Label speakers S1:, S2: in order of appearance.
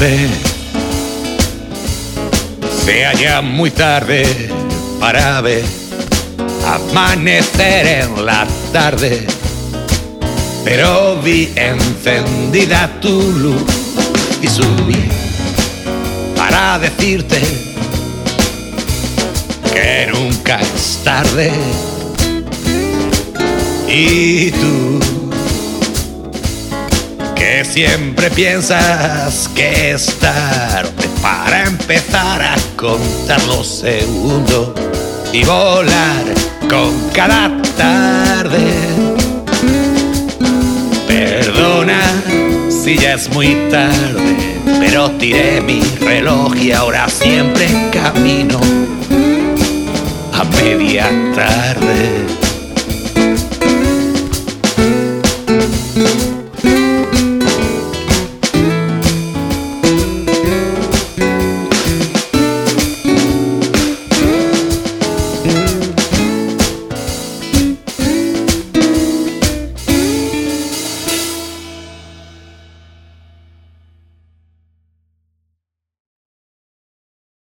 S1: tarde, sea muy tarde para ver amanecer en la tarde, pero vi encendida tu luz y subí para decirte que nunca es tarde. Y tú siempre piensas que es tarde para empezar a contar los segundos y volar con cada tarde. Perdona si ya es muy tarde, pero tiré mi reloj y ahora siempre camino a media tarde.